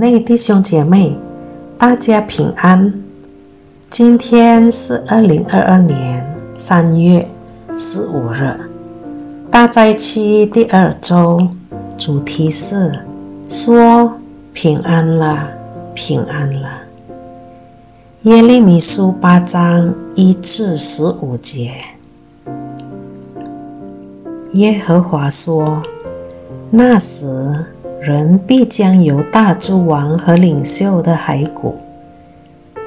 内弟兄姐妹，大家平安。今天是二零二二年三月十五日，大灾期第二周，主题是说平安了，平安了。耶利米书八章一至十五节，耶和华说：“那时。”人必将由大诸王和领袖的骸骨、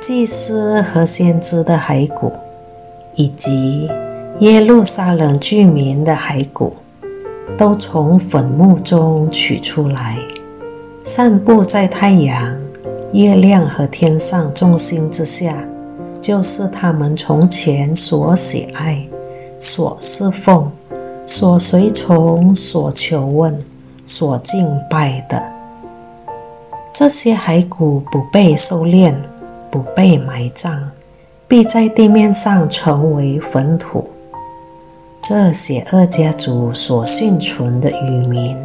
祭司和先知的骸骨，以及耶路撒冷居民的骸骨，都从坟墓中取出来，散布在太阳、月亮和天上众星之下，就是他们从前所喜爱、所侍奉、所随从、所求问。所敬拜的这些骸骨不被收敛，不被埋葬，必在地面上成为坟土。这些二家族所幸存的渔民，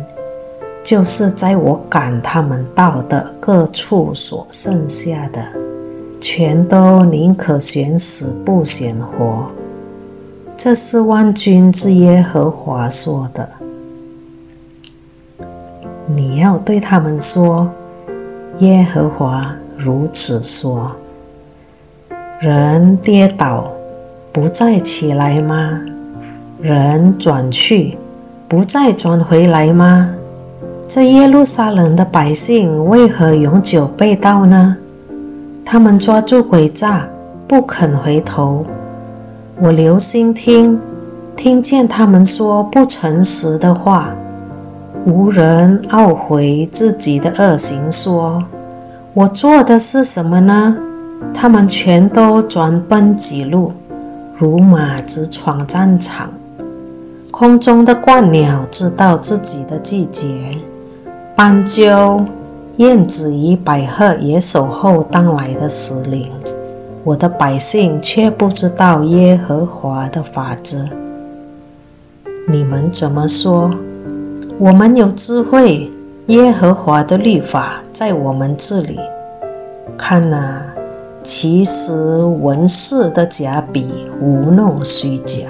就是在我赶他们到的各处所剩下的，全都宁可选死不选活。这是万军之耶和华说的。你要对他们说：“耶和华如此说：人跌倒，不再起来吗？人转去，不再转回来吗？这耶路撒冷的百姓为何永久被盗呢？他们抓住诡诈，不肯回头。我留心听，听见他们说不诚实的话。”无人懊悔自己的恶行，说：“我做的是什么呢？”他们全都转奔己路，如马直闯战场。空中的鹳鸟知道自己的季节，斑鸠、燕子与百鹤也守候当来的时令。我的百姓却不知道耶和华的法则。你们怎么说？我们有智慧，耶和华的律法在我们这里。看呐，其实文士的假笔无弄虚假，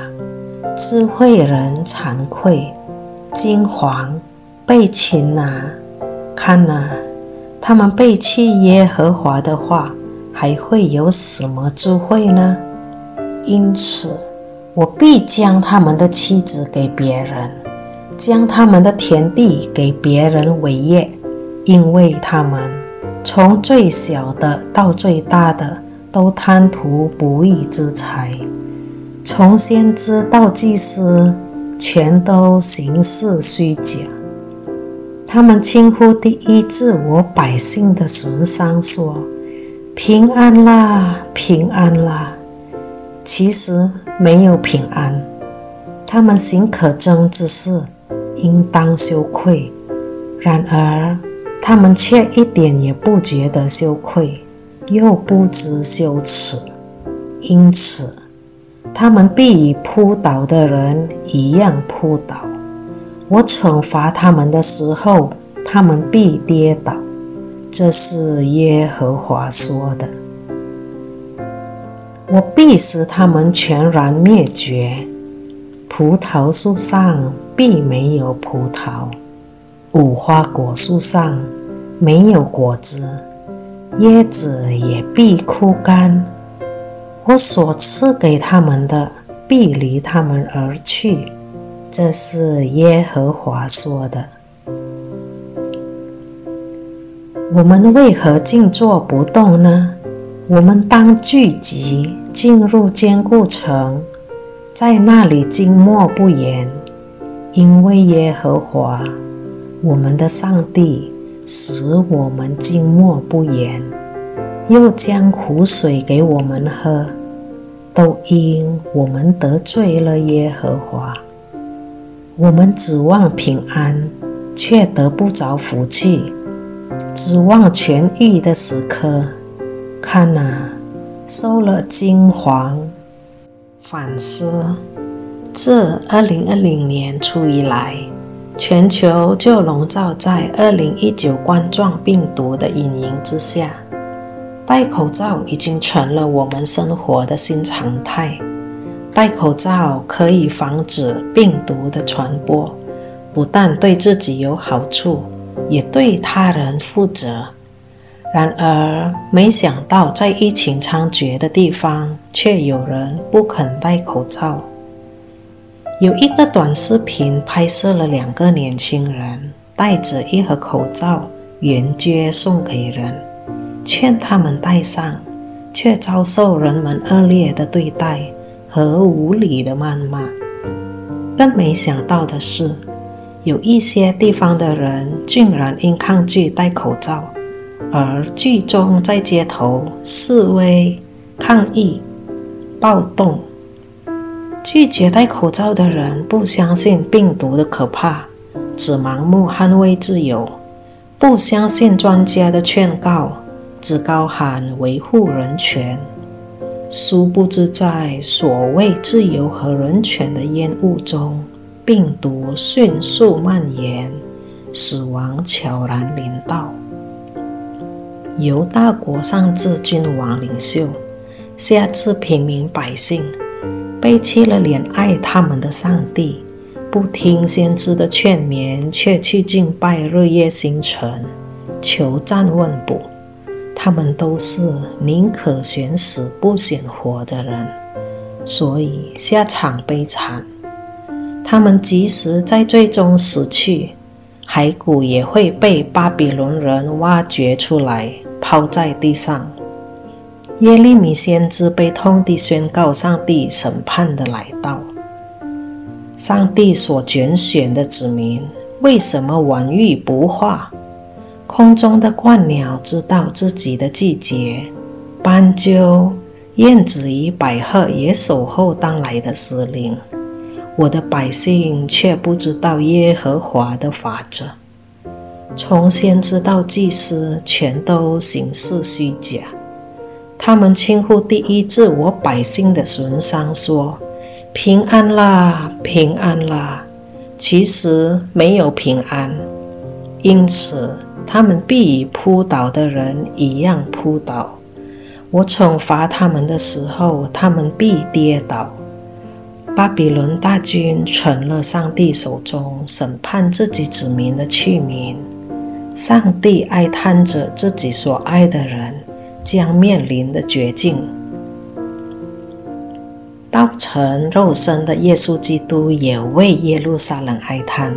智慧人惭愧，惊惶被擒呐。看呐，他们背弃耶和华的话，还会有什么智慧呢？因此，我必将他们的妻子给别人。将他们的田地给别人为业，因为他们从最小的到最大的都贪图不义之财，从先知到祭司全都行事虚假。他们轻呼第一治我百姓的神伤，说：“平安啦，平安啦！”其实没有平安。他们行可憎之事。应当羞愧，然而他们却一点也不觉得羞愧，又不知羞耻，因此他们必与扑倒的人一样扑倒。我惩罚他们的时候，他们必跌倒。这是耶和华说的。我必使他们全然灭绝。葡萄树上。必没有葡萄，无花果树上没有果子，椰子也必枯干。我所赐给他们的，必离他们而去。这是耶和华说的。我们为何静坐不动呢？我们当聚集，进入坚固城，在那里静默不言。因为耶和华我们的上帝使我们静默不言，又将苦水给我们喝，都因我们得罪了耶和华。我们指望平安，却得不着福气；指望痊愈的时刻，看哪，受了惊惶。反思。自二零二零年初以来，全球就笼罩在2019冠状病毒的阴影之下。戴口罩已经成了我们生活的新常态。戴口罩可以防止病毒的传播，不但对自己有好处，也对他人负责。然而，没想到在疫情猖獗的地方，却有人不肯戴口罩。有一个短视频拍摄了两个年轻人带着一盒口罩沿街送给人，劝他们戴上，却遭受人们恶劣的对待和无理的谩骂。更没想到的是，有一些地方的人竟然因抗拒戴口罩而聚众在街头示威、抗议、暴动。拒绝戴口罩的人不相信病毒的可怕，只盲目捍卫自由；不相信专家的劝告，只高喊维护人权。殊不知，在所谓自由和人权的烟雾中，病毒迅速蔓延，死亡悄然临到。由大国上至君王领袖，下至平民百姓。背弃了怜爱他们的上帝，不听先知的劝勉，却去敬拜日月星辰，求战问卜。他们都是宁可选死不选活的人，所以下场悲惨。他们即使在最终死去，骸骨也会被巴比伦人挖掘出来，抛在地上。耶利米先知悲痛地宣告：上帝审判的来到。上帝所拣选的子民为什么玩欲不化？空中的鹳鸟知道自己的季节，斑鸠、燕子与百合也守候当来的时令。我的百姓却不知道耶和华的法则，从先知到祭司，全都行事虚假。他们轻呼第一次我百姓的损伤，说：“平安啦，平安啦！”其实没有平安，因此他们必与扑倒的人一样扑倒。我惩罚他们的时候，他们必跌倒。巴比伦大军成了上帝手中审判自己子民的器皿。上帝哀叹着自己所爱的人。将面临的绝境。道成肉身的耶稣基督也为耶路撒冷哀叹：“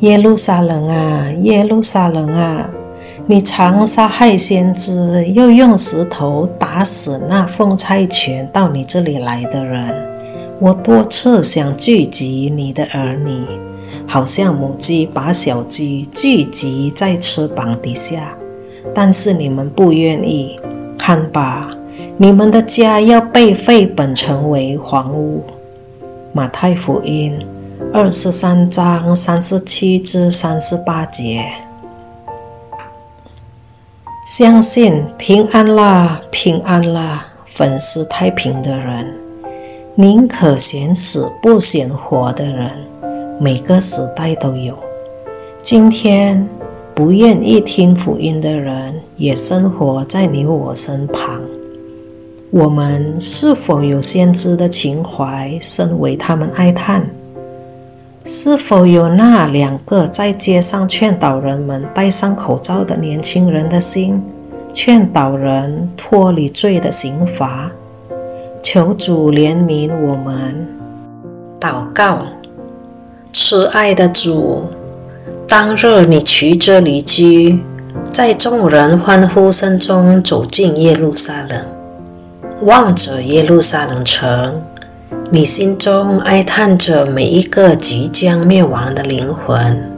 耶路撒冷啊，耶路撒冷啊，你常杀害先知，又用石头打死那奉差遣到你这里来的人。我多次想聚集你的儿女，好像母鸡把小鸡聚集在翅膀底下。”但是你们不愿意看吧？你们的家要被废本，成为荒屋。马太福音二十三章三十七至三十八节。相信平安啦，平安啦，粉丝太平的人，宁可选死不选活的人，每个时代都有。今天。不愿意听福音的人，也生活在你我身旁。我们是否有先知的情怀，身为他们哀叹？是否有那两个在街上劝导人们戴上口罩的年轻人的心，劝导人脱离罪的刑罚？求主怜悯我们，祷告，慈爱的主。当日，你骑着离居，在众人欢呼声中走进耶路撒冷，望着耶路撒冷城，你心中哀叹着每一个即将灭亡的灵魂。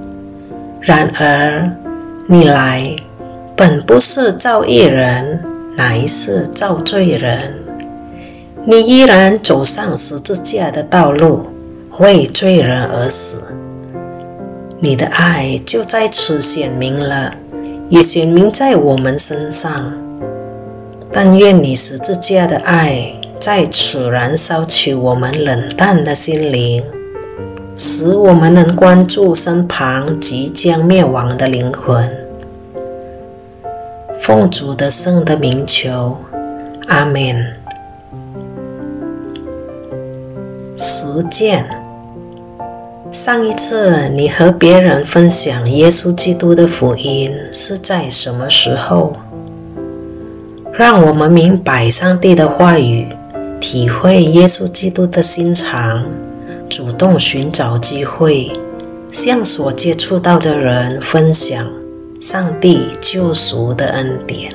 然而，你来本不是造义人，乃是造罪人。你依然走上十字架的道路，为罪人而死。你的爱就在此显明了，也显明在我们身上。但愿你十字架的爱在此燃烧起我们冷淡的心灵，使我们能关注身旁即将灭亡的灵魂。奉主的圣的名求，阿门。实践。上一次你和别人分享耶稣基督的福音是在什么时候？让我们明白上帝的话语，体会耶稣基督的心肠。主动寻找机会，向所接触到的人分享上帝救赎的恩典。